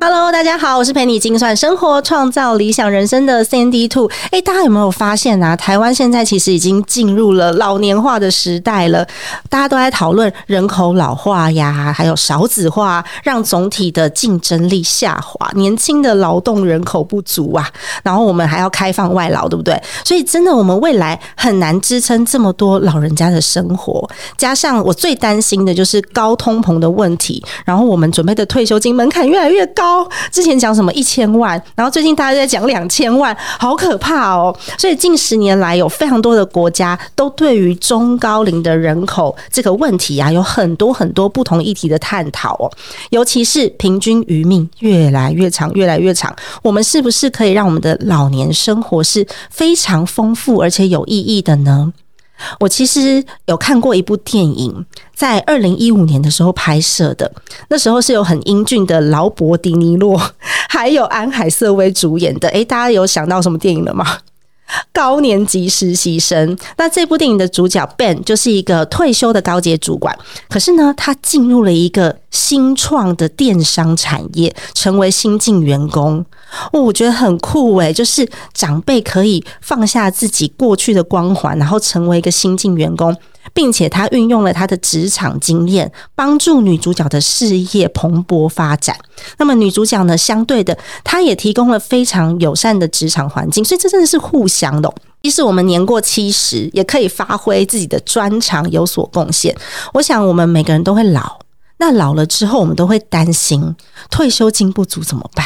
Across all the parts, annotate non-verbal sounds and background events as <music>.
Hello，大家好，我是陪你精算生活、创造理想人生的 Sandy Two。哎，大家有没有发现啊？台湾现在其实已经进入了老年化的时代了，大家都在讨论人口老化呀，还有少子化，让总体的竞争力下滑，年轻的劳动人口不足啊。然后我们还要开放外劳，对不对？所以真的，我们未来很难支撑这么多老人家的生活。加上我最担心的就是高通膨的问题，然后我们准备的退休金门槛越来越高。之前讲什么一千万，然后最近大家在讲两千万，好可怕哦！所以近十年来，有非常多的国家都对于中高龄的人口这个问题啊，有很多很多不同议题的探讨哦。尤其是平均余命越来越长，越来越长，我们是不是可以让我们的老年生活是非常丰富而且有意义的呢？我其实有看过一部电影，在二零一五年的时候拍摄的，那时候是有很英俊的劳勃迪尼洛，<laughs> 还有安海瑟薇主演的。诶，大家有想到什么电影了吗？<laughs> 高年级实习生。那这部电影的主角 Ben 就是一个退休的高阶主管，可是呢，他进入了一个新创的电商产业，成为新进员工。哦，我觉得很酷诶，就是长辈可以放下自己过去的光环，然后成为一个新进员工。并且他运用了他的职场经验，帮助女主角的事业蓬勃发展。那么女主角呢，相对的，她也提供了非常友善的职场环境，所以这真的是互相的。哦即使我们年过七十，也可以发挥自己的专长，有所贡献。我想，我们每个人都会老，那老了之后，我们都会担心退休金不足怎么办？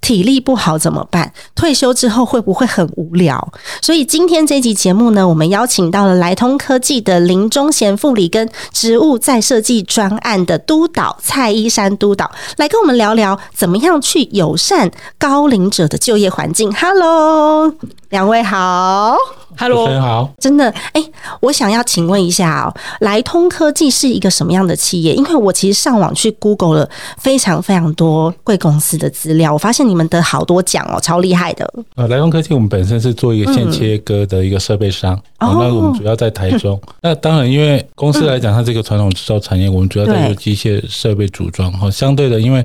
体力不好怎么办？退休之后会不会很无聊？所以今天这集节目呢，我们邀请到了莱通科技的林忠贤副理跟植物再设计专案的督导蔡依山督导，来跟我们聊聊怎么样去友善高龄者的就业环境。Hello，两位好。Hello，好，真的，哎，我想要请问一下哦，莱通科技是一个什么样的企业？因为我其实上网去 Google 了非常非常多贵公司的资料，我发现你们得好多奖哦，超厉害的。呃，莱通科技我们本身是做一个线切割的一个设备商，那我们主要在台中。<laughs> 那当然，因为公司来讲，它这个传统制造产业，我们主要在做机械设备组装。哈，相对的，因为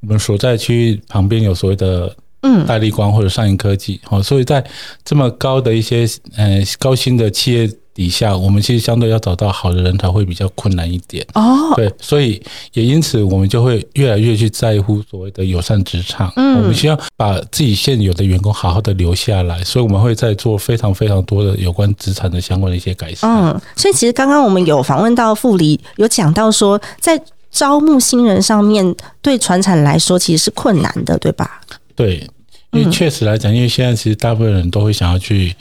我们所在区域旁边有所谓的。嗯，大力光或者上影科技，好，所以在这么高的一些呃高薪的企业底下，我们其实相对要找到好的人才会比较困难一点哦。对，所以也因此我们就会越来越去在乎所谓的友善职场。嗯，我们希望把自己现有的员工好好的留下来，所以我们会在做非常非常多的有关职场的相关的一些改善。嗯，所以其实刚刚我们有访问到副理，有讲到说在招募新人上面，对传产来说其实是困难的，对吧？对，因为确实来讲，因为现在其实大部分人都会想要去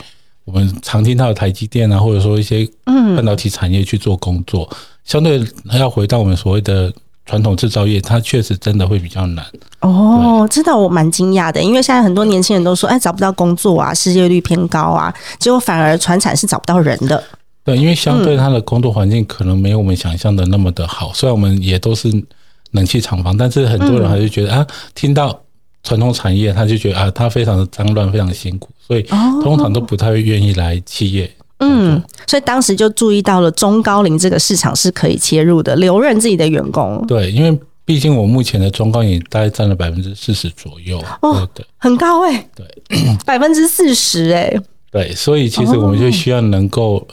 我们常听到的台积电啊，或者说一些半导体产业去做工作，相对要回到我们所谓的传统制造业，它确实真的会比较难。哦，知道我蛮惊讶的，因为现在很多年轻人都说，哎，找不到工作啊，失业率偏高啊，结果反而传产是找不到人的。对，因为相对它的工作环境可能没有我们想象的那么的好，虽然我们也都是冷气厂房，但是很多人还是觉得啊，听到。传统产业，他就觉得啊，他非常的脏乱，非常辛苦，所以通常都不太会愿意来企业。嗯，所以当时就注意到了中高龄这个市场是可以切入的，留任自己的员工。对，因为毕竟我目前的中高龄大概占了百分之四十左右。哦，对，很高哎。对，百分之四十哎。对，所以其实我们就需要能够。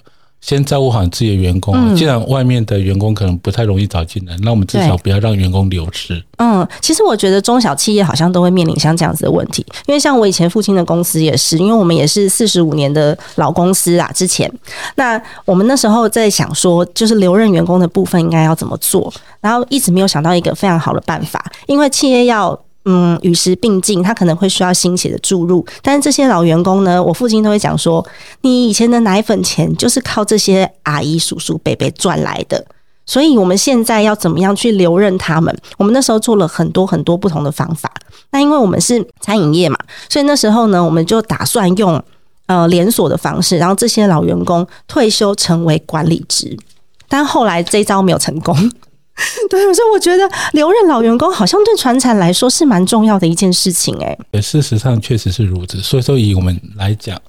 先照顾好自己的员工，既然外面的员工可能不太容易找进来，那我们至少不要让员工流失。嗯，其实我觉得中小企业好像都会面临像这样子的问题，因为像我以前父亲的公司也是，因为我们也是四十五年的老公司啊。之前，那我们那时候在想说，就是留任员工的部分应该要怎么做，然后一直没有想到一个非常好的办法，因为企业要。嗯，与时并进，他可能会需要新血的注入。但是这些老员工呢，我父亲都会讲说，你以前的奶粉钱就是靠这些阿姨、叔叔、伯伯赚来的，所以我们现在要怎么样去留任他们？我们那时候做了很多很多不同的方法。那因为我们是餐饮业嘛，所以那时候呢，我们就打算用呃连锁的方式，然后这些老员工退休成为管理职。但后来这一招没有成功。<laughs> 对，所以我觉得留任老员工好像对传产来说是蛮重要的一件事情。哎，事实上确实是如此。所以说，以我们来讲。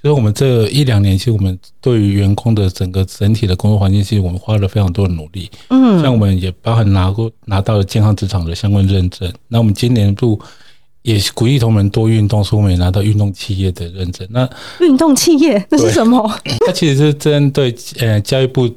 就是我们这一两年，其实我们对于员工的整个整体的工作环境，其实我们花了非常多的努力。嗯，像我们也包含拿过拿到了健康职场的相关认证。那我们今年度也鼓励同仁多运动，所以我们也拿到运动企业的认证。那运动企业那是什么？<laughs> 它其实是针对呃教育部。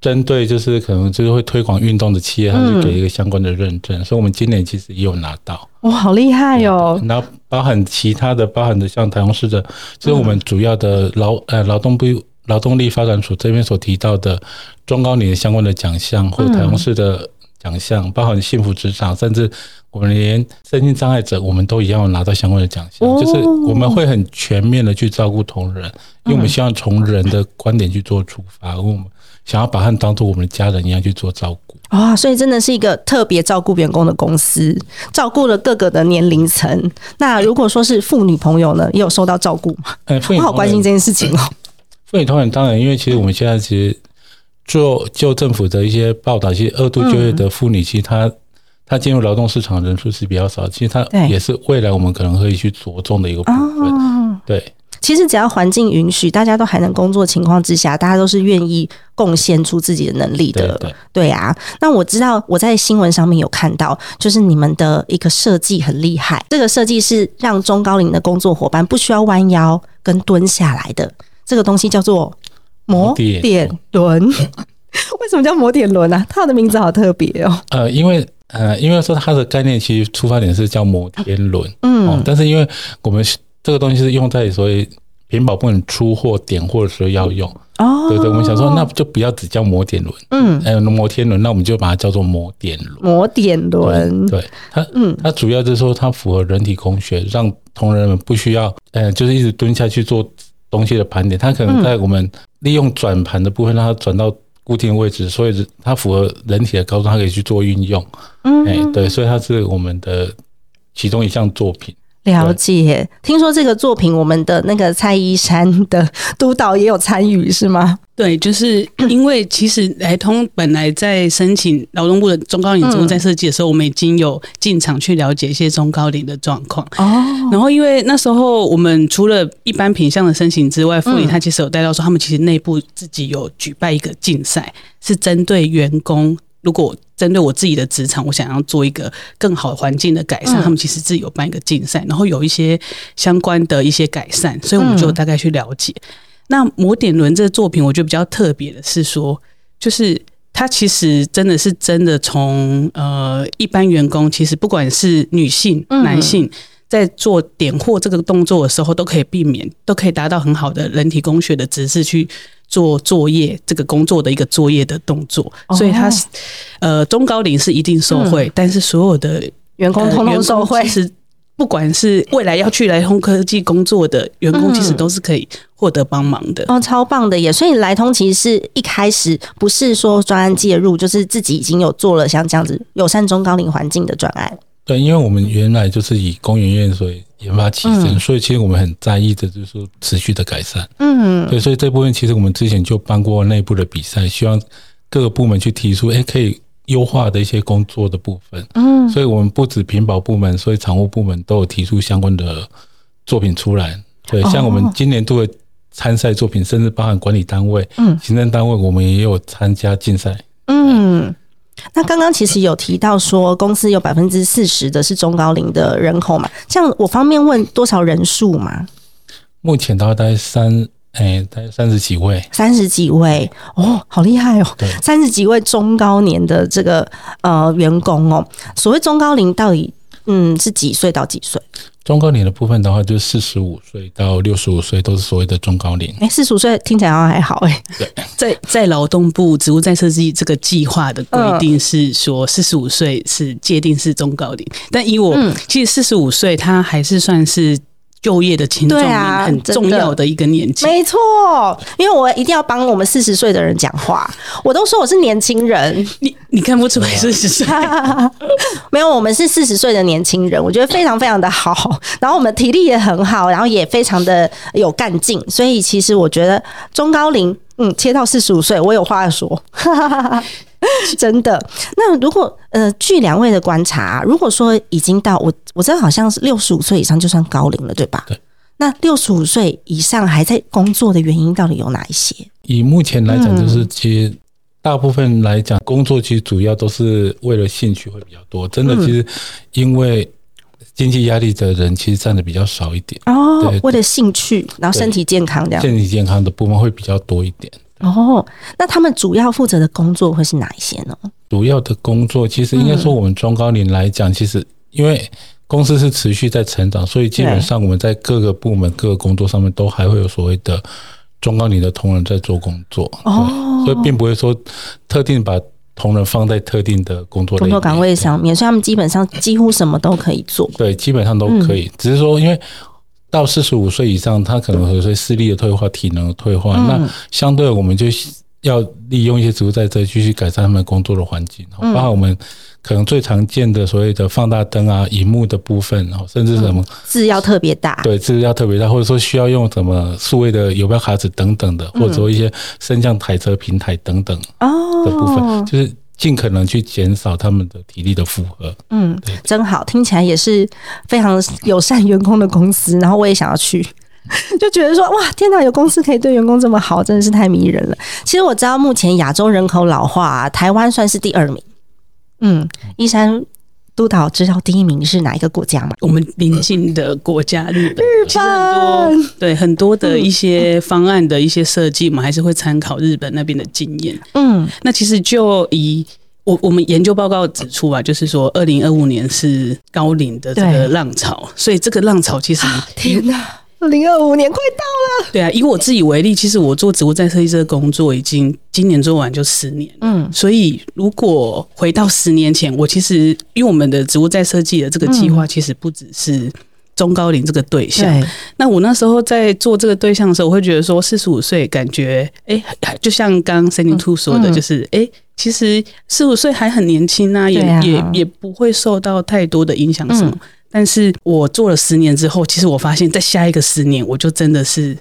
针对就是可能就是会推广运动的企业，他就给一个相关的认证，所以我们今年其实也有拿到。哇，好厉害哟！然后包含其他的，包含的像台中市的，就是我们主要的劳呃劳动部劳动力发展署这边所提到的中高龄相关的奖项，或者台中市的奖项，包含幸福职场，甚至我们连身心障碍者，我们都一样拿到相关的奖项。就是我们会很全面的去照顾同仁，因为我们希望从人的观点去做出发，我们。想要把他们当做我们的家人一样去做照顾啊，所以真的是一个特别照顾员工的公司，照顾了各个的年龄层。那如果说是妇女朋友呢，也有受到照顾吗？我好关心这件事情哦。妇女同仁当然，因为其实我们现在其实做就政府的一些报道，其实二度就业的妇女，其实她她进入劳动市场人数是比较少，其实她也是未来我们可能可以去着重的一个部分，对。其实只要环境允许，大家都还能工作情况之下，大家都是愿意贡献出自己的能力的。对对啊，那我知道我在新闻上面有看到，就是你们的一个设计很厉害。这个设计是让中高龄的工作伙伴不需要弯腰跟蹲下来的。这个东西叫做摩点轮。<laughs> 为什么叫摩点轮呢？它的名字好特别哦。呃，因为呃，因为说它的概念其实出发点是叫摩天轮。嗯，但是因为我们。这个东西是用在所谓屏保不能出货点货的时候要用。哦，对对，我们想说那就不要只叫摩点轮，嗯，还有摩天轮，那我们就把它叫做摩点轮。摩点轮，对它，嗯，它主要就是说它符合人体工学，让同仁们不需要，呃，就是一直蹲下去做东西的盘点，它可能在我们利用转盘的部分让它转到固定位置，所以它符合人体的高度，它可以去做运用。嗯，哎，对，所以它是我们的其中一项作品。了解，听说这个作品，我们的那个蔡依珊的督导也有参与，是吗？对，就是因为其实来通本来在申请劳动部的中高龄职务在设计的时候，我们已经有进场去了解一些中高龄的状况。哦，然后因为那时候我们除了一般品相的申请之外，妇女他其实有带到说，他们其实内部自己有举办一个竞赛，是针对员工。如果针对我自己的职场，我想要做一个更好环境的改善，他们其实自己有办一个竞赛，然后有一些相关的一些改善，所以我们就大概去了解。那摩点轮这个作品，我觉得比较特别的是说，就是它其实真的是真的从呃一般员工，其实不管是女性、男性。在做点货这个动作的时候，都可以避免，都可以达到很好的人体工学的姿势去做作业这个工作的一个作业的动作。所以他是呃中高龄是一定受惠，但是所有的员工通通受惠。其实不管是未来要去来通科技工作的员工，其实都是可以获得帮忙的。哦，超棒的耶！所以来通其实是一开始不是说专案介入，就是自己已经有做了像这样子友善中高龄环境的专案。对，因为我们原来就是以公园院所研发起身，所以其实我们很在意的就是说持续的改善。嗯，对，所以这部分其实我们之前就办过内部的比赛，希望各个部门去提出，哎，可以优化的一些工作的部分。嗯，所以我们不止屏保部门，所以常务部门都有提出相关的作品出来。对，像我们今年度的参赛作品，甚至包含管理单位、嗯，行政单位，我们也有参加竞赛。嗯。那刚刚其实有提到说，公司有百分之四十的是中高龄的人口嘛？这样我方便问多少人数吗？目前大概三，哎，大概三十几位。三十几位哦，好厉害哦！对，三十几位中高年的这个呃员工哦。所谓中高龄到底嗯是几岁到几岁？中高龄的部分的话，就是四十五岁到六十五岁都是所谓的中高龄。哎，四十五岁听起来好像还好哎。对，<laughs> 在在劳动部植物再设计这个计划的规定是说，四十五岁是界定是中高龄，但以我其实四十五岁他还是算是就业的青壮年很重要的一个年纪，没错。因为我一定要帮我们四十岁的人讲话，我都说我是年轻人，你你看不出来四十岁？<laughs> 没有，我们是四十岁的年轻人，我觉得非常非常的好。然后我们体力也很好，然后也非常的有干劲，所以其实我觉得中高龄，嗯，切到四十五岁，我有话要说。<laughs> 真的，那如果呃，据两位的观察，如果说已经到我我知道好像是六十五岁以上就算高龄了，对吧？对。那六十五岁以上还在工作的原因到底有哪一些？以目前来讲，就是其实大部分来讲，工作其实主要都是为了兴趣会比较多。真的，其实因为经济压力的人其实占的比较少一点哦。为了兴趣，然后身体健康这样，身体健康的部分会比较多一点。哦，那他们主要负责的工作会是哪一些呢？主要的工作其实应该说，我们中高龄来讲，其实因为公司是持续在成长，所以基本上我们在各个部门、各个工作上面都还会有所谓的中高龄的同仁在做工作。哦，所以并不会说特定把同仁放在特定的工作工作岗位上面，所以他们基本上几乎什么都可以做。对，基本上都可以，只是说因为。到四十五岁以上，他可能会说视力的退化、体能的退化，那相对我们就要利用一些植物在这继续改善他们工作的环境，包括我们可能最常见的所谓的放大灯啊、荧幕的部分，甚至什么字要特别大，对，字要特别大，或者说需要用什么数位的游标卡纸等等的，或者说一些升降台车平台等等的部分，就是。尽可能去减少他们的体力的负荷。嗯，真好，听起来也是非常友善员工的公司。然后我也想要去，<laughs> 就觉得说哇，天哪，有公司可以对员工这么好，真的是太迷人了。其实我知道，目前亚洲人口老化，台湾算是第二名。嗯，一山。督导知道第一名是哪一个国家吗？我们邻近的国家日本。日本对很多的一些方案的一些设计，我们还是会参考日本那边的经验。嗯，那其实就以我我们研究报告指出啊，就是说二零二五年是高龄的这个浪潮，所以这个浪潮其实天哪。零二五年快到了，对啊，以我自己为例，其实我做植物再设计这个工作已经今年做完就十年，嗯，所以如果回到十年前，我其实因为我们的植物再设计的这个计划，其实不只是中高龄这个对象，那我那时候在做这个对象的时候，我会觉得说四十五岁感觉，哎，就像刚刚 Cindy Two 说的，就是哎，其实四五岁还很年轻啊，也也也不会受到太多的影响什么。但是我做了十年之后，其实我发现，在下一个十年，我就真的是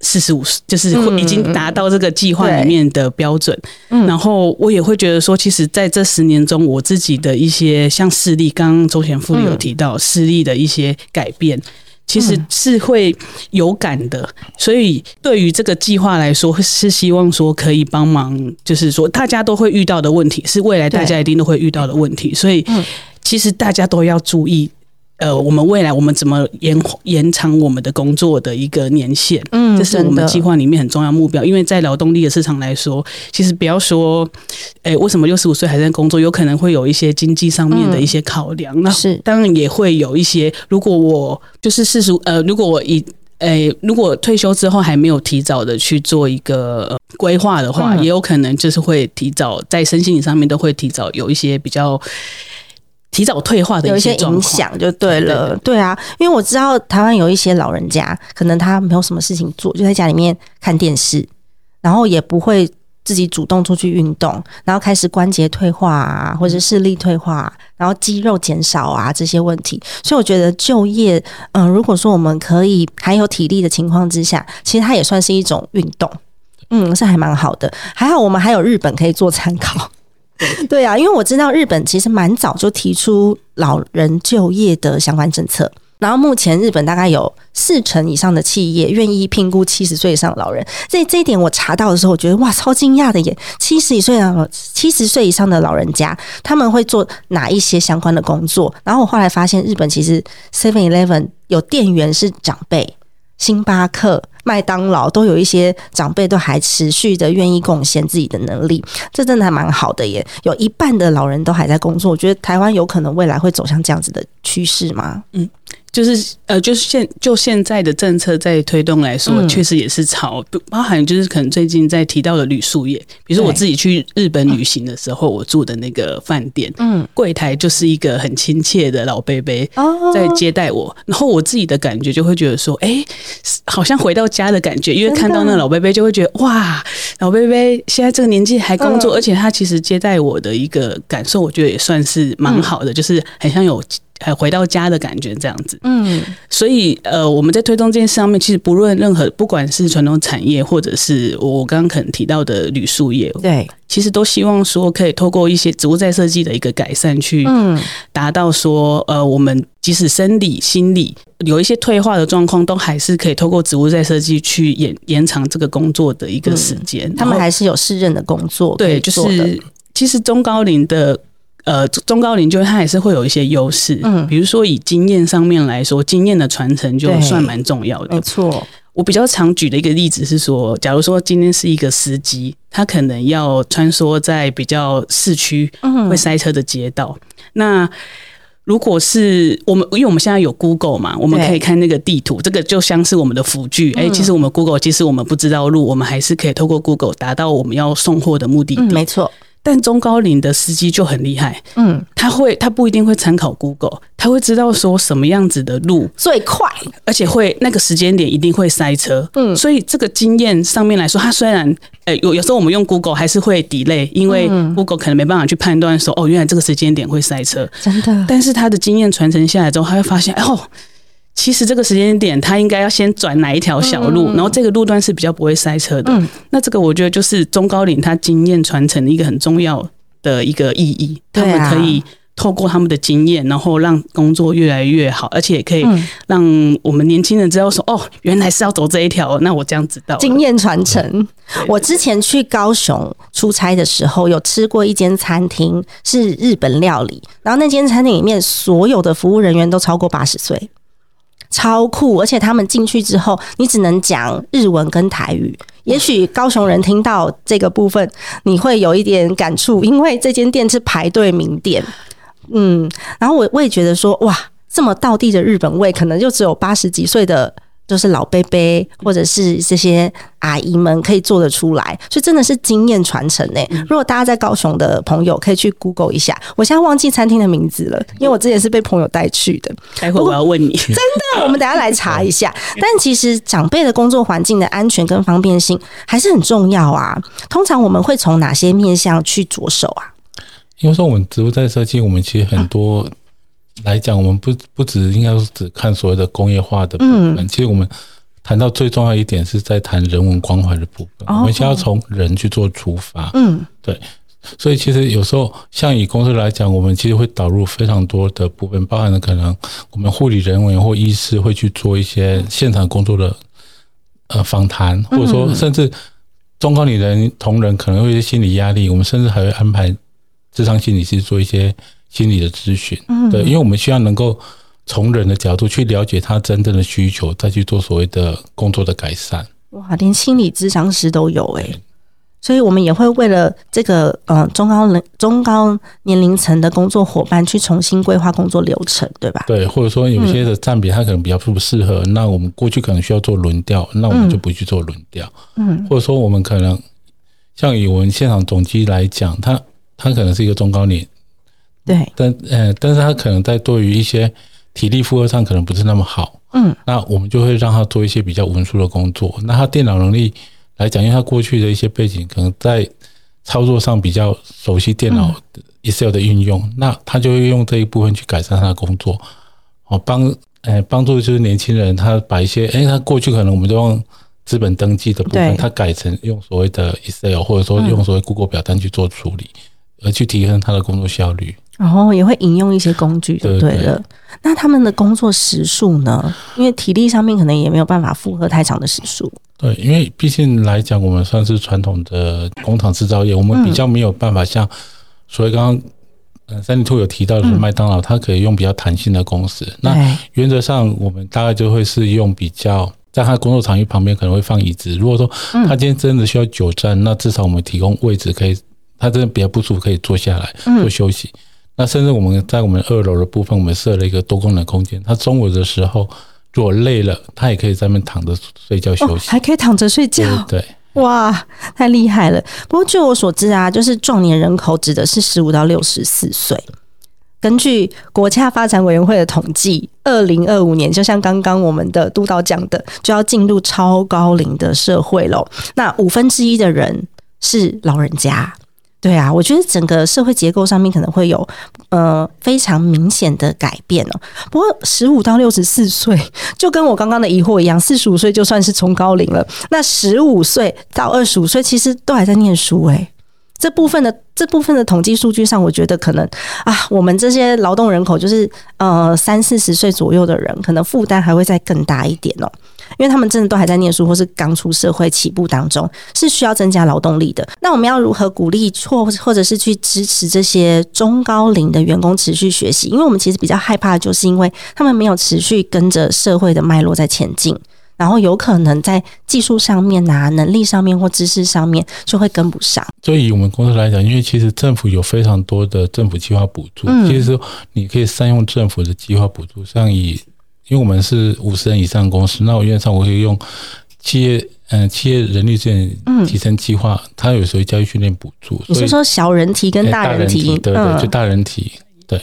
四十五岁，就是已经达到这个计划里面的标准。然后我也会觉得说，其实在这十年中，我自己的一些像视力，刚刚周贤富有提到视力的一些改变，其实是会有感的。所以对于这个计划来说，是希望说可以帮忙，就是说大家都会遇到的问题，是未来大家一定都会遇到的问题。所以其实大家都要注意。呃，我们未来我们怎么延延长我们的工作的一个年限？嗯，这是我们计划里面很重要目标。因为在劳动力的市场来说，其实不要说，哎，为什么六十五岁还在工作？有可能会有一些经济上面的一些考量。那是当然也会有一些，如果我就是四十呃，如果我以诶，如果退休之后还没有提早的去做一个规划的话，也有可能就是会提早在身心灵上面都会提早有一些比较。提早退化的有一些影响就对了，对啊，因为我知道台湾有一些老人家，可能他没有什么事情做，就在家里面看电视，然后也不会自己主动出去运动，然后开始关节退化啊，或者视力退化，然后肌肉减少啊这些问题。所以我觉得就业，嗯，如果说我们可以还有体力的情况之下，其实它也算是一种运动，嗯，是还蛮好的。还好我们还有日本可以做参考。对啊，因为我知道日本其实蛮早就提出老人就业的相关政策，然后目前日本大概有四成以上的企业愿意评估七十岁以上的老人。这这一点我查到的时候，我觉得哇，超惊讶的耶！七十岁的七十岁以上的老人家，他们会做哪一些相关的工作？然后我后来发现，日本其实 Seven Eleven 有店员是长辈。星巴克、麦当劳都有一些长辈都还持续的愿意贡献自己的能力，这真的还蛮好的耶。有一半的老人都还在工作，我觉得台湾有可能未来会走向这样子的趋势吗？嗯。就是呃，就是现就现在的政策在推动来说，确实也是朝包含就是可能最近在提到的旅宿业，比如说我自己去日本旅行的时候，我住的那个饭店，嗯，柜台就是一个很亲切的老贝贝在接待我，然后我自己的感觉就会觉得说，哎，好像回到家的感觉，因为看到那老贝贝就会觉得哇，老贝贝现在这个年纪还工作，而且他其实接待我的一个感受，我觉得也算是蛮好的，就是很像有。还回到家的感觉，这样子。嗯，所以呃，我们在推动这件事上面，其实不论任何，不管是传统产业，或者是我刚刚可能提到的铝塑业，对，其实都希望说可以透过一些植物再设计的一个改善，去达到说，呃，我们即使生理、心理有一些退化的状况，都还是可以透过植物再设计去延延长这个工作的一个时间。他们还是有适任的工作，对，就是其实中高龄的。呃，中高龄就它还是会有一些优势，嗯，比如说以经验上面来说，经验的传承就算蛮重要的。没错，我比较常举的一个例子是说，假如说今天是一个司机，他可能要穿梭在比较市区会塞车的街道，那如果是我们，因为我们现在有 Google 嘛，我们可以看那个地图，这个就像是我们的辅具。哎，其实我们 Google，其实我们不知道路，我们还是可以透过 Google 达到我们要送货的目的地。没错。但中高龄的司机就很厉害，嗯，他会他不一定会参考 Google，他会知道说什么样子的路。最快，而且会那个时间点一定会塞车，嗯，所以这个经验上面来说，他虽然，呃，有有时候我们用 Google 还是会 delay，因为 Google 可能没办法去判断说，哦，原来这个时间点会塞车，真的，但是他的经验传承下来之后，他会发现，哦。其实这个时间点，他应该要先转哪一条小路，然后这个路段是比较不会塞车的。那这个我觉得就是中高龄他经验传承的一个很重要的一个意义。他们可以透过他们的经验，然后让工作越来越好，而且也可以让我们年轻人知道说：“哦，原来是要走这一条。”那我这样知道经验传承。我之前去高雄出差的时候，有吃过一间餐厅是日本料理，然后那间餐厅里面所有的服务人员都超过八十岁。超酷，而且他们进去之后，你只能讲日文跟台语。也许高雄人听到这个部分，你会有一点感触，因为这间店是排队名店。嗯，然后我我也觉得说，哇，这么道地的日本味，可能就只有八十几岁的。就是老贝贝或者是这些阿姨们可以做得出来，所以真的是经验传承呢。如果大家在高雄的朋友可以去 Google 一下，我现在忘记餐厅的名字了，因为我之前是被朋友带去的。待会我要问你，<laughs> 真的，我们等下来查一下。<laughs> 但其实长辈的工作环境的安全跟方便性还是很重要啊。通常我们会从哪些面向去着手啊？因为说我们植物在设计，我们其实很多。来讲，我们不不只应该是只看所谓的工业化的部分，其实我们谈到最重要一点是在谈人文关怀的部分。我们先要从人去做出发，嗯，对。所以其实有时候像以公司来讲，我们其实会导入非常多的部分，包含了可能我们护理人员或医师会去做一些现场工作的呃访谈，或者说甚至中高龄人同仁可能会有些心理压力，我们甚至还会安排智商心理师做一些。心理的咨询，嗯对，因为我们需要能够从人的角度去了解他真正的需求，再去做所谓的工作的改善。哇，连心理咨商师都有哎，所以我们也会为了这个呃中高龄中高年龄层的工作伙伴去重新规划工作流程，对吧？对，或者说有些的占比他可能比较不适合，那我们过去可能需要做轮调，那我们就不去做轮调。嗯，或者说我们可能像以我们现场总机来讲，他他可能是一个中高年。对，但呃，但是他可能在对于一些体力负荷上可能不是那么好，嗯，那我们就会让他做一些比较文书的工作。那他电脑能力来讲，因为他过去的一些背景，可能在操作上比较熟悉电脑 Excel 的运用，那他就会用这一部分去改善他的工作，哦，帮呃帮助就是年轻人，他把一些哎，他过去可能我们都用资本登记的部分，他改成用所谓的 Excel，或者说用所谓 Google 表单去做处理，而去提升他的工作效率。然后也会引用一些工具，就对了。那他们的工作时数呢？因为体力上面可能也没有办法负荷太长的时数。对，因为毕竟来讲，我们算是传统的工厂制造业，我们比较没有办法像，所以刚刚嗯三 D Two 有提到的是麦当劳，它可以用比较弹性的工时。那原则上，我们大概就会是用比较，在他工作场域旁边可能会放椅子。如果说他今天真的需要久站，那至少我们提供位置，可以他真的比较不舒服，可以坐下来做休息。那甚至我们在我们二楼的部分，我们设了一个多功能空间。他中午的时候如果累了，他也可以在那边躺着睡觉休息，还可以躺着睡觉。对，哇，太厉害了！不过据我所知啊，就是壮年人口指的是十五到六十四岁。根据国家发展委员会的统计，二零二五年，就像刚刚我们的督导讲的，就要进入超高龄的社会喽。那五分之一的人是老人家。对啊，我觉得整个社会结构上面可能会有呃非常明显的改变哦。不过十五到六十四岁，就跟我刚刚的疑惑一样，四十五岁就算是中高龄了。那十五岁到二十五岁，其实都还在念书诶。这部分的这部分的统计数据上，我觉得可能啊，我们这些劳动人口就是呃三四十岁左右的人，可能负担还会再更大一点哦。因为他们真的都还在念书，或是刚出社会起步当中，是需要增加劳动力的。那我们要如何鼓励或或者是去支持这些中高龄的员工持续学习？因为我们其实比较害怕的就是因为他们没有持续跟着社会的脉络在前进，然后有可能在技术上面啊、能力上面或知识上面就会跟不上。就以我们公司来讲，因为其实政府有非常多的政府计划补助，其实你可以善用政府的计划补助，像以。因为我们是五十人以上公司，那我原则上我可以用企业嗯企业人力资源提升计划，它有时候教育训练补助。你是说小人体跟大人体？对对，就大人体，对，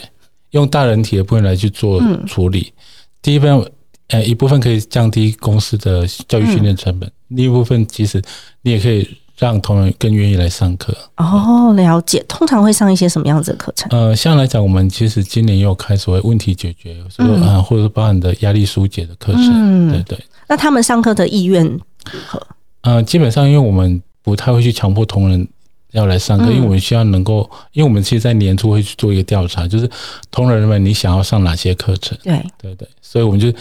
用大人体的部分来去做处理。第一部分呃一部分可以降低公司的教育训练成本，另一部分其实你也可以。让同仁更愿意来上课哦，了解。通常会上一些什么样子的课程？呃，像来讲，我们其实今年也有开所谓问题解决，所以啊，或者是包含的压力疏解的课程。嗯，对对。那他们上课的意愿如何？呃，基本上，因为我们不太会去强迫同仁要来上课，因为我们希望能够，因为我们其实，在年初会去做一个调查，就是同仁们你想要上哪些课程？对对对，所以我们就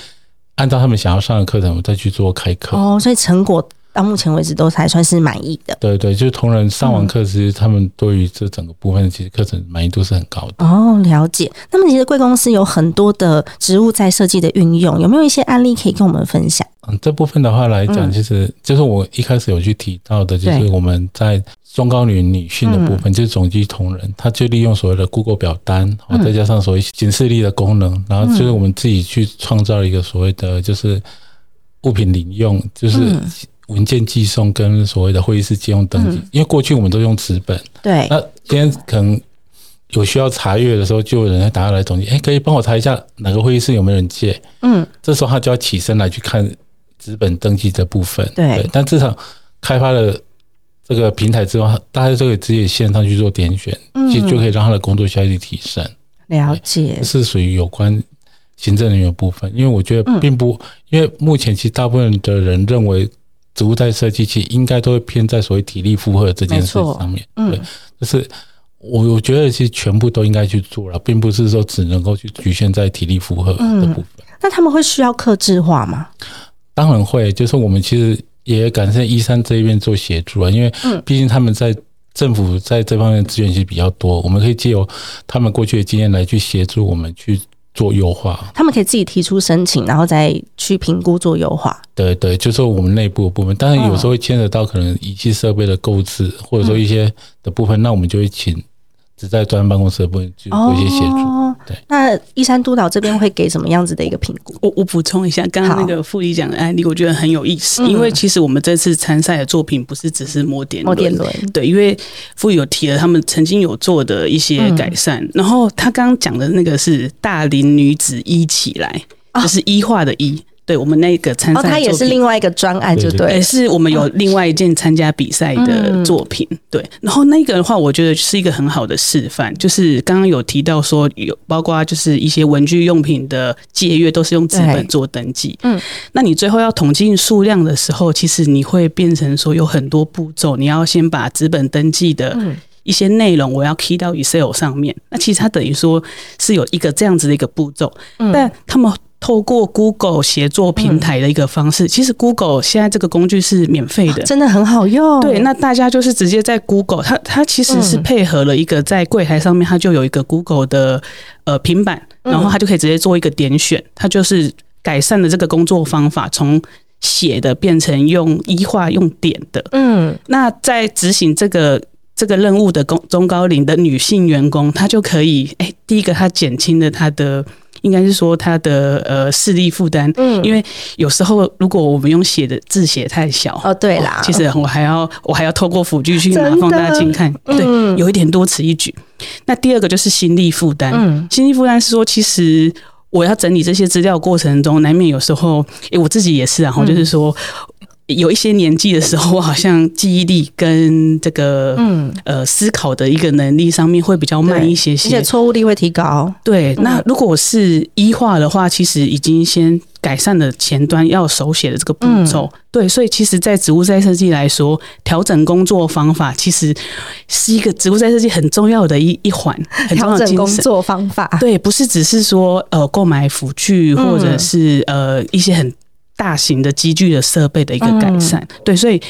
按照他们想要上的课程，我们再去做开课。哦，所以成果。到目前为止都还算是满意的。对对，就是同仁上完课，其实他们对于这整个部分，其实课程满意度是很高的。哦，了解。那么其实贵公司有很多的植物在设计的运用，有没有一些案例可以跟我们分享？嗯，这部分的话来讲，其实就是我一开始有去提到的，就是我们在中高龄女性的部分，就是总机同仁，他就利用所谓的 Google 表单，再加上所谓警示力的功能，然后就是我们自己去创造一个所谓的就是物品领用，就是。文件寄送跟所谓的会议室借用登记，因为过去我们都用纸本。对。那今天可能有需要查阅的时候，就有人打来统计，哎，可以帮我查一下哪个会议室有没有人借？嗯。这时候他就要起身来去看纸本登记的部分。对。但至少开发了这个平台之后，大家都可以直接线上去做点选，其实就可以让他的工作效率提升。了解。是属于有关行政人员部分，因为我觉得并不，因为目前其实大部分的人认为。植物在设计其实应该都会偏在所谓体力负荷这件事上面，对，就是我我觉得其实全部都应该去做了，并不是说只能够去局限在体力负荷的部分。那他们会需要克制化吗？当然会，就是我们其实也感谢一三这一边做协助啊，因为毕竟他们在政府在这方面资源其实比较多，我们可以借由他们过去的经验来去协助我们去。做优化，他们可以自己提出申请，然后再去评估做优化。对对，就是我们内部的部分，当然有时候会牵扯到可能仪器设备的购置，或者说一些的部分，那我们就会请。只在专案办公室的部分就做一些协助。对，那一山督导这边会给什么样子的一个评估？我我补充一下，刚刚那个副理讲的案例，我觉得很有意思。因为其实我们这次参赛的作品不是只是摸点摸点轮，对，因为副理有提了他们曾经有做的一些改善。然后他刚刚讲的那个是大龄女子一起来，就是医化的医。对我们那个参赛，哦，它也是另外一个专案，就对，也是我们有另外一件参加比赛的作品，对。然后那个的话，我觉得是一个很好的示范，就是刚刚有提到说有包括就是一些文具用品的借阅都是用纸本做登记，嗯，那你最后要统计数量的时候，其实你会变成说有很多步骤，你要先把纸本登记的一些内容我要 key 到 Excel 上面，那其实它等于说是有一个这样子的一个步骤，但他们。透过 Google 协作平台的一个方式，其实 Google 现在这个工具是免费的，真的很好用。对，那大家就是直接在 Google，它它其实是配合了一个在柜台上面，它就有一个 Google 的呃平板，然后它就可以直接做一个点选，它就是改善了这个工作方法，从写的变成用一化用点的。嗯，那在执行这个。这个任务的工中高龄的女性员工，她就可以，哎，第一个她减轻了她的。应该是说他的呃视力负担，嗯，因为有时候如果我们用写的字写太小，哦对啦，其实我还要我还要透过辅具去 <laughs> 拿放大镜看，对，有一点多此一举。那第二个就是心力负担，嗯，心力负担是说，其实我要整理这些资料过程中，难免有时候，诶，我自己也是，然后就是说。有一些年纪的时候，我好像记忆力跟这个嗯呃思考的一个能力上面会比较慢一些些，而且错误率会提高。对，那如果是医化的话，其实已经先改善了前端要手写的这个步骤。对，所以其实，在植物再设计来说，调整工作方法其实是一个植物再设计很重要的一一环。调整工作方法，对，不是只是说呃购买辅具或者是呃一些很。大型的机具的设备的一个改善，对，所以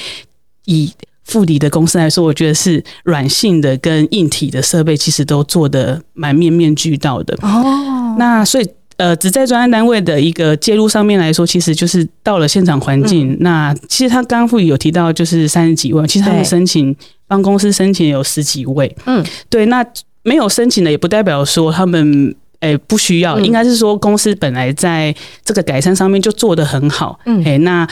以富理的公司来说，我觉得是软性的跟硬体的设备其实都做的蛮面面俱到的。哦，那所以呃，只在专案单位的一个介入上面来说，其实就是到了现场环境。那其实他刚刚富理有提到，就是三十几位，其实他们申请帮公司申请有十几位。嗯，对，那没有申请的也不代表说他们。哎，不需要，应该是说公司本来在这个改善上面就做得很好。嗯，哎，那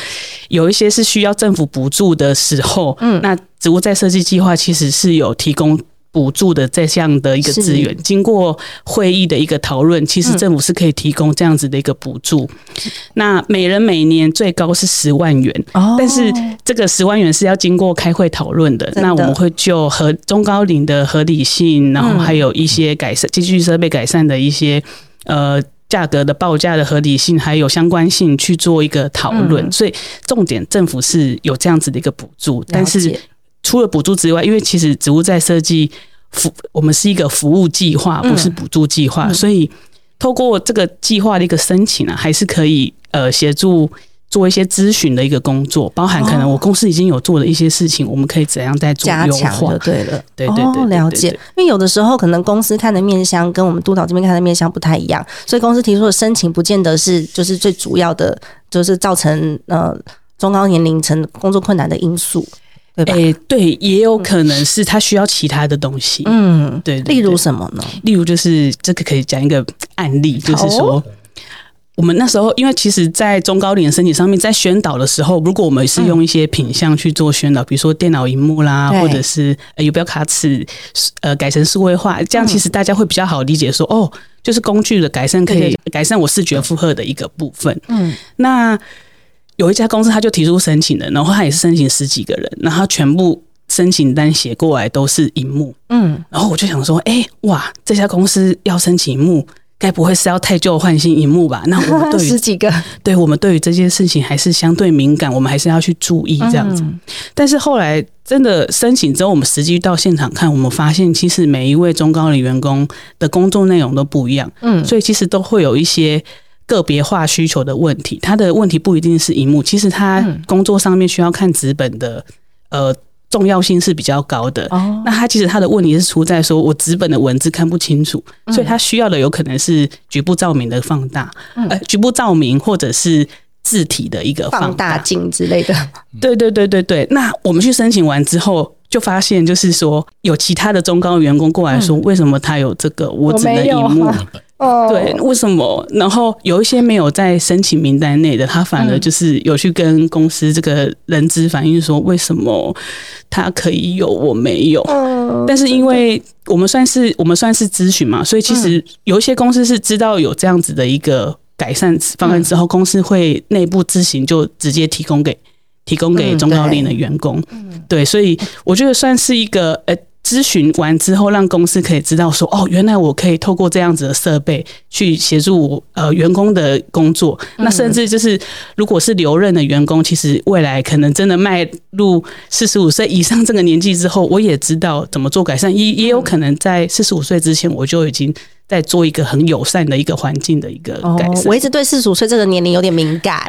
有一些是需要政府补助的时候，嗯，那植物再设计计划其实是有提供。补助的这项的一个资源，经过会议的一个讨论，其实政府是可以提供这样子的一个补助。那每人每年最高是十万元，但是这个十万元是要经过开会讨论的。那我们会就和中高龄的合理性，然后还有一些改善机具设备改善的一些呃价格的报价的合理性，还有相关性去做一个讨论。所以重点政府是有这样子的一个补助，但是。除了补助之外，因为其实植物在设计服，我们是一个服务计划，不是补助计划，所以透过这个计划的一个申请啊，还是可以呃协助做一些咨询的一个工作，包含可能我公司已经有做的一些事情，我们可以怎样再做加强就对了，对对对，了解。因为有的时候可能公司看的面向跟我们督导这边看的面向不太一样，所以公司提出的申请不见得是就是最主要的，就是造成呃中高年龄层工作困难的因素。哎，对，也有可能是他需要其他的东西。嗯，对，例如什么呢？例如就是这个可以讲一个案例，就是说，我们那时候因为其实，在中高龄身体上面，在宣导的时候，如果我们是用一些品相去做宣导，比如说电脑荧幕啦，或者是有标卡尺，呃，改成数位化，这样其实大家会比较好理解，说哦，就是工具的改善可以改善我视觉负荷的一个部分。嗯，那。有一家公司，他就提出申请了，然后他也是申请十几个人，然后全部申请单写过来都是荧幕，嗯，然后我就想说，哎，哇，这家公司要申请荧幕，该不会是要太旧换新荧幕吧？那我们对于 <laughs> 十几个，对我们对于这件事情还是相对敏感，我们还是要去注意这样子。但是后来真的申请之后，我们实际到现场看，我们发现其实每一位中高龄员工的工作内容都不一样，嗯，所以其实都会有一些。个别化需求的问题，他的问题不一定是荧幕，其实他工作上面需要看纸本的，呃，重要性是比较高的。哦，那他其实他的问题是出在说我纸本的文字看不清楚，所以他需要的有可能是局部照明的放大，呃，局部照明或者是字体的一个放大。镜之类的。<laughs> 对对对对对，那我们去申请完之后，就发现就是说有其他的中高员工过来说，为什么他有这个，我只能荧幕。<laughs> 对，为什么？然后有一些没有在申请名单内的，他反而就是有去跟公司这个人资反映说，为什么他可以有，我没有？但是因为我们算是我们算是咨询嘛，所以其实有一些公司是知道有这样子的一个改善方案之后，公司会内部自行就直接提供给提供给中高龄的员工。嗯对，所以我觉得算是一个呃。咨询完之后，让公司可以知道说，哦，原来我可以透过这样子的设备去协助呃员工的工作。那甚至就是，如果是留任的员工，其实未来可能真的迈入四十五岁以上这个年纪之后，我也知道怎么做改善。也也有可能在四十五岁之前，我就已经。在做一个很友善的一个环境的一个改善。我一直对四十五岁这个年龄有点敏感。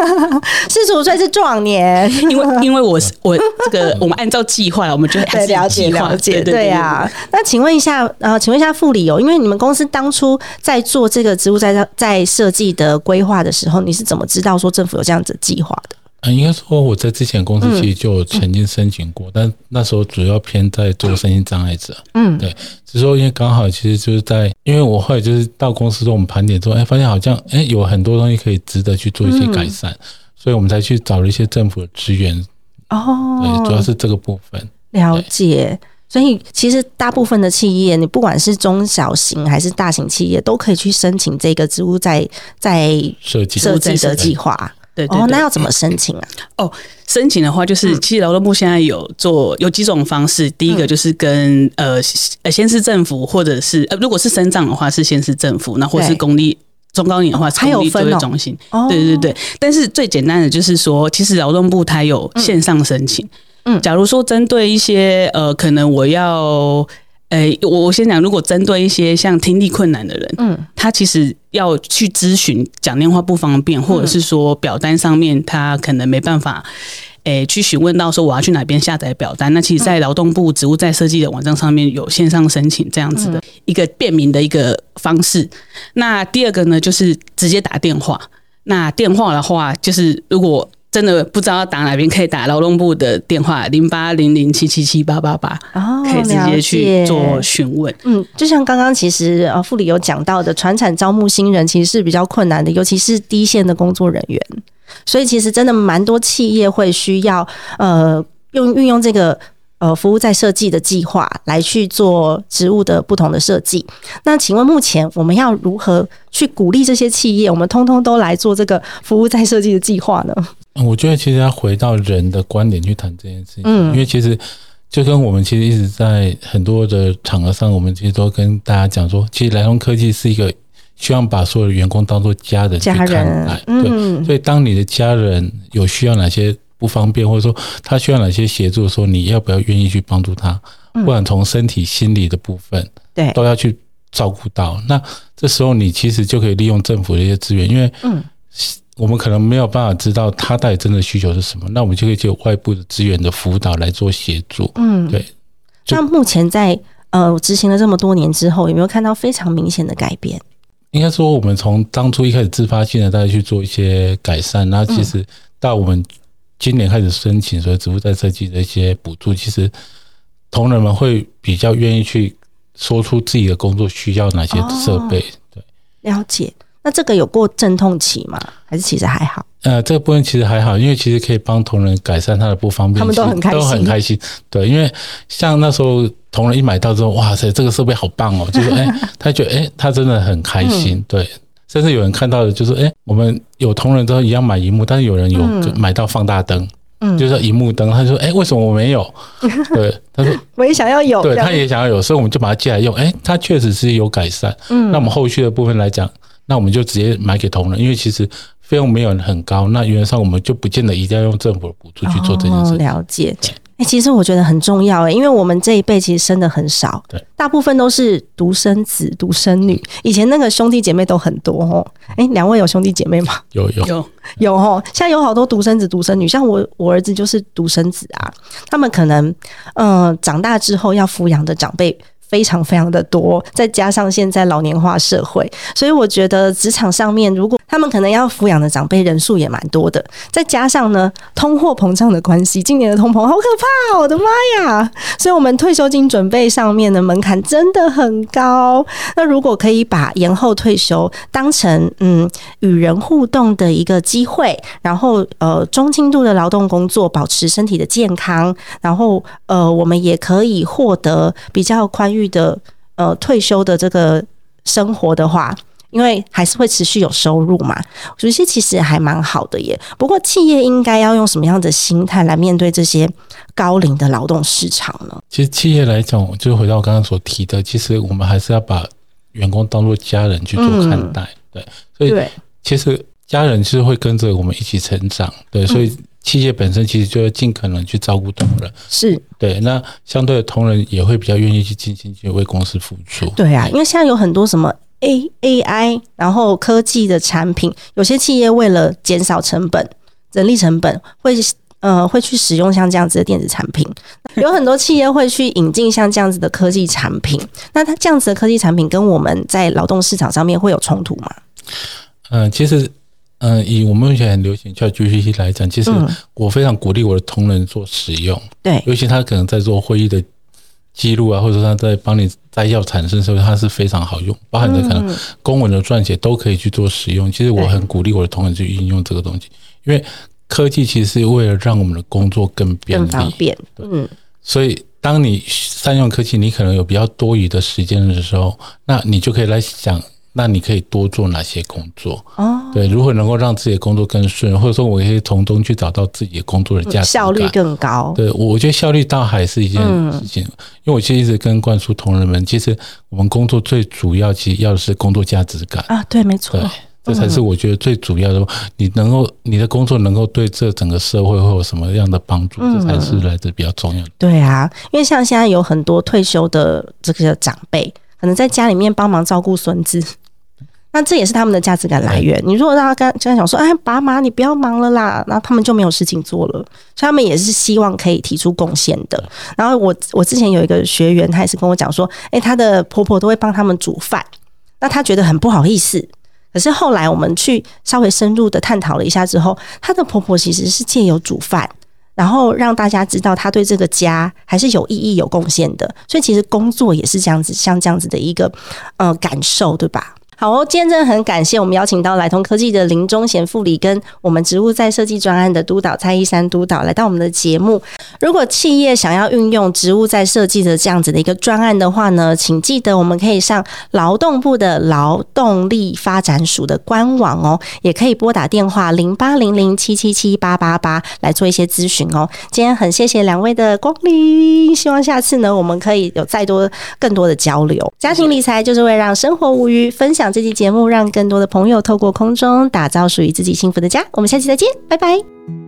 <laughs> 四十五岁是壮年，因为 <laughs> 因为我是我这个我们按照计划，我们就对了解了解对呀。那请问一下，呃，请问一下副理哦，因为你们公司当初在做这个职务在在设计的规划的时候，你是怎么知道说政府有这样子计划的？嗯，应该说我在之前公司其实就曾经申请过，但那时候主要偏在做身心障碍者。嗯，对，只是说因为刚好其实就是在，因为我后来就是到公司之后，我们盘点之后，哎，发现好像哎有很多东西可以值得去做一些改善，所以我们才去找了一些政府的资源。哦，对，主要是这个部分。了解，所以其实大部分的企业，你不管是中小型还是大型企业，都可以去申请这个职务在在设计设计的计划。对哦，那要怎么申请啊？哦，申请的话就是，其实劳动部现在有做有几种方式。第一个就是跟呃呃先是政府，或者是呃如果是生长的话是先是政府，那或是公立中高年的话是公立就业中心。对对对，但是最简单的就是说，其实劳动部它有线上申请。嗯，假如说针对一些呃，可能我要。诶，我我先讲，如果针对一些像听力困难的人，嗯，他其实要去咨询讲电话不方便，或者是说表单上面他可能没办法，诶，去询问到说我要去哪边下载表单。那其实，在劳动部职务在设计的网站上面有线上申请这样子的一个便民的一个方式。那第二个呢，就是直接打电话。那电话的话，就是如果真的不知道打哪边，可以打劳动部的电话零八零零七七七八八八，可以直接去做询问。嗯，就像刚刚其实呃副理有讲到的，船产招募新人其实是比较困难的，尤其是第一线的工作人员。所以其实真的蛮多企业会需要呃用运用这个。呃，服务在设计的计划来去做职务的不同的设计。那请问目前我们要如何去鼓励这些企业？我们通通都来做这个服务在设计的计划呢？我觉得其实要回到人的观点去谈这件事情。嗯，因为其实就跟我们其实一直在很多的场合上，我们其实都跟大家讲说，其实莱通科技是一个希望把所有的员工当做家人去看待。对，所以当你的家人有需要哪些？不方便，或者说他需要哪些协助的时候，你要不要愿意去帮助他？不管从身体、心理的部分，对，都要去照顾到。那这时候你其实就可以利用政府的一些资源，因为嗯，我们可能没有办法知道他到底真的需求是什么，那我们就可以借外部的资源的辅导来做协助。嗯，对。那目前在呃执行了这么多年之后，有没有看到非常明显的改变？应该说，我们从当初一开始自发性的大家去做一些改善，那其实到我们。今年开始申请，所以植物再设计的一些补助，其实同仁们会比较愿意去说出自己的工作需要哪些设备。对，了解。那这个有过阵痛期吗？还是其实还好？呃，这个部分其实还好，因为其实可以帮同仁改善他的不方便，他们都很开心，都很开心。对，因为像那时候同仁一买到之后，哇塞，这个设备好棒哦，就是哎，他觉得哎，他真的很开心。对。甚至有人看到的，就是哎，我们有同仁都一样买荧幕，但是有人有买到放大灯，嗯，就是荧幕灯。他说：“哎，为什么我没有？” <laughs> 对，他说：“我也想要有。”对，他也想要有，所以我们就把它借来用。哎，它确实是有改善。嗯，那我们后续的部分来讲，那我们就直接买给同仁，因为其实费用没有很高。那原则上我们就不见得一定要用政府的补助去做这件事。了解。哎，其实我觉得很重要哎，因为我们这一辈其实生的很少，对，大部分都是独生子、独生女。以前那个兄弟姐妹都很多哦。哎，两位有兄弟姐妹吗？有有有有哦。现在有好多独生子、独生女，像我我儿子就是独生子啊。他们可能嗯长大之后要抚养的长辈。非常非常的多，再加上现在老年化社会，所以我觉得职场上面，如果他们可能要抚养的长辈人数也蛮多的，再加上呢，通货膨胀的关系，今年的通膨好可怕，我的妈呀！所以，我们退休金准备上面的门槛真的很高。那如果可以把延后退休当成嗯与人互动的一个机会，然后呃中轻度的劳动工作，保持身体的健康，然后呃我们也可以获得比较宽裕。的呃退休的这个生活的话，因为还是会持续有收入嘛，有些其实还蛮好的耶。不过企业应该要用什么样的心态来面对这些高龄的劳动市场呢？其实企业来讲，就回到我刚刚所提的，其实我们还是要把员工当做家人去做看待，对，所以其实家人是会跟着我们一起成长，对，所以。企业本身其实就要尽可能去照顾同仁，是对。那相对的同仁也会比较愿意去尽心去为公司付出。对啊，因为现在有很多什么 A A I，然后科技的产品，有些企业为了减少成本、人力成本，会呃会去使用像这样子的电子产品。<laughs> 有很多企业会去引进像这样子的科技产品。那它这样子的科技产品跟我们在劳动市场上面会有冲突吗？嗯，其实。嗯，以我们目前很流行叫 GPT 来讲，其实我非常鼓励我的同仁做使用。对，尤其他可能在做会议的记录啊，或者说他在帮你摘要产生的时候，它是非常好用，包含着可能公文的撰写都可以去做使用。其实我很鼓励我的同仁去运用这个东西，因为科技其实是为了让我们的工作更便利、更方便。嗯，所以当你善用科技，你可能有比较多余的时间的时候，那你就可以来想。那你可以多做哪些工作？哦，对，如何能够让自己的工作更顺，或者说我可以从中去找到自己的工作的价值效率更高。对，我觉得效率倒还是一件事情，因为我其实一直跟灌输同仁们，其实我们工作最主要其实要的是工作价值感啊，对，没错，这才是我觉得最主要的。你能够你的工作能够对这整个社会会有什么样的帮助，这才是来的比较重要的。对啊，因为像现在有很多退休的这个长辈，可能在家里面帮忙照顾孙子。<laughs> 那这也是他们的价值感来源。你如果让他跟跟他讲说：“哎，爸妈，你不要忙了啦。”那他们就没有事情做了。所以他们也是希望可以提出贡献的。然后我我之前有一个学员，他也是跟我讲说：“哎，他的婆婆都会帮他们煮饭。”那他觉得很不好意思。可是后来我们去稍微深入的探讨了一下之后，他的婆婆其实是借由煮饭，然后让大家知道他对这个家还是有意义、有贡献的。所以其实工作也是这样子，像这样子的一个呃感受，对吧？好哦，今天真的很感谢我们邀请到来通科技的林忠贤副理跟我们植物在设计专案的督导蔡一山督导来到我们的节目。如果企业想要运用植物在设计的这样子的一个专案的话呢，请记得我们可以上劳动部的劳动力发展署的官网哦，也可以拨打电话零八零零七七七八八八来做一些咨询哦。今天很谢谢两位的光临，希望下次呢我们可以有再多更多的交流。家庭理财就是为让生活无虞，分享这期节目让更多的朋友透过空中打造属于自己幸福的家。我们下期再见，拜拜。